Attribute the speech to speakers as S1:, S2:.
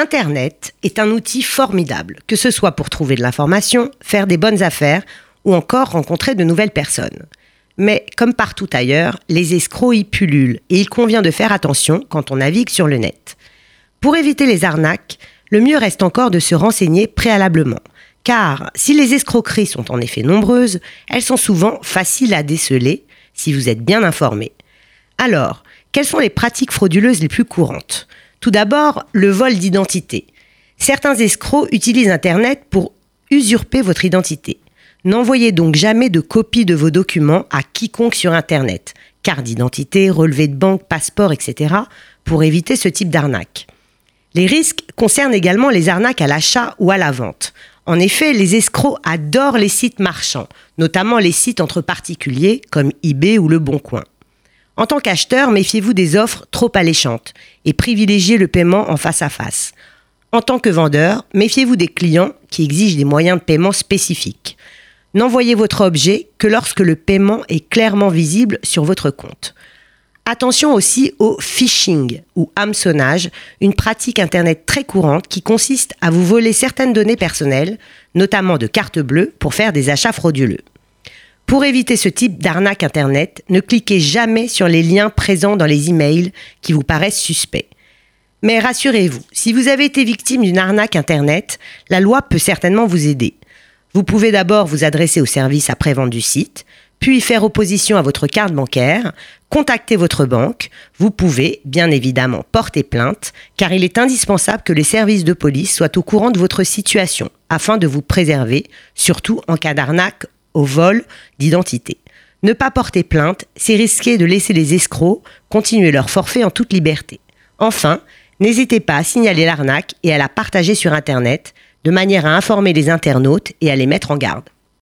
S1: Internet est un outil formidable, que ce soit pour trouver de l'information, faire des bonnes affaires ou encore rencontrer de nouvelles personnes. Mais comme partout ailleurs, les escrocs y pullulent et il convient de faire attention quand on navigue sur le net. Pour éviter les arnaques, le mieux reste encore de se renseigner préalablement. Car si les escroqueries sont en effet nombreuses, elles sont souvent faciles à déceler si vous êtes bien informé. Alors, quelles sont les pratiques frauduleuses les plus courantes? Tout d'abord, le vol d'identité. Certains escrocs utilisent Internet pour usurper votre identité. N'envoyez donc jamais de copie de vos documents à quiconque sur Internet, carte d'identité, relevé de banque, passeport, etc., pour éviter ce type d'arnaque. Les risques concernent également les arnaques à l'achat ou à la vente. En effet, les escrocs adorent les sites marchands, notamment les sites entre particuliers comme eBay ou Le Bon Coin. En tant qu'acheteur, méfiez-vous des offres trop alléchantes et privilégiez le paiement en face à face. En tant que vendeur, méfiez-vous des clients qui exigent des moyens de paiement spécifiques. N'envoyez votre objet que lorsque le paiement est clairement visible sur votre compte. Attention aussi au phishing ou hameçonnage, une pratique Internet très courante qui consiste à vous voler certaines données personnelles, notamment de cartes bleues, pour faire des achats frauduleux. Pour éviter ce type d'arnaque Internet, ne cliquez jamais sur les liens présents dans les emails qui vous paraissent suspects. Mais rassurez-vous, si vous avez été victime d'une arnaque Internet, la loi peut certainement vous aider. Vous pouvez d'abord vous adresser au service après-vente du site, puis faire opposition à votre carte bancaire, contacter votre banque. Vous pouvez, bien évidemment, porter plainte, car il est indispensable que les services de police soient au courant de votre situation, afin de vous préserver, surtout en cas d'arnaque au vol d'identité. Ne pas porter plainte, c'est risquer de laisser les escrocs continuer leur forfait en toute liberté. Enfin, n'hésitez pas à signaler l'arnaque et à la partager sur Internet, de manière à informer les internautes et à les mettre en garde.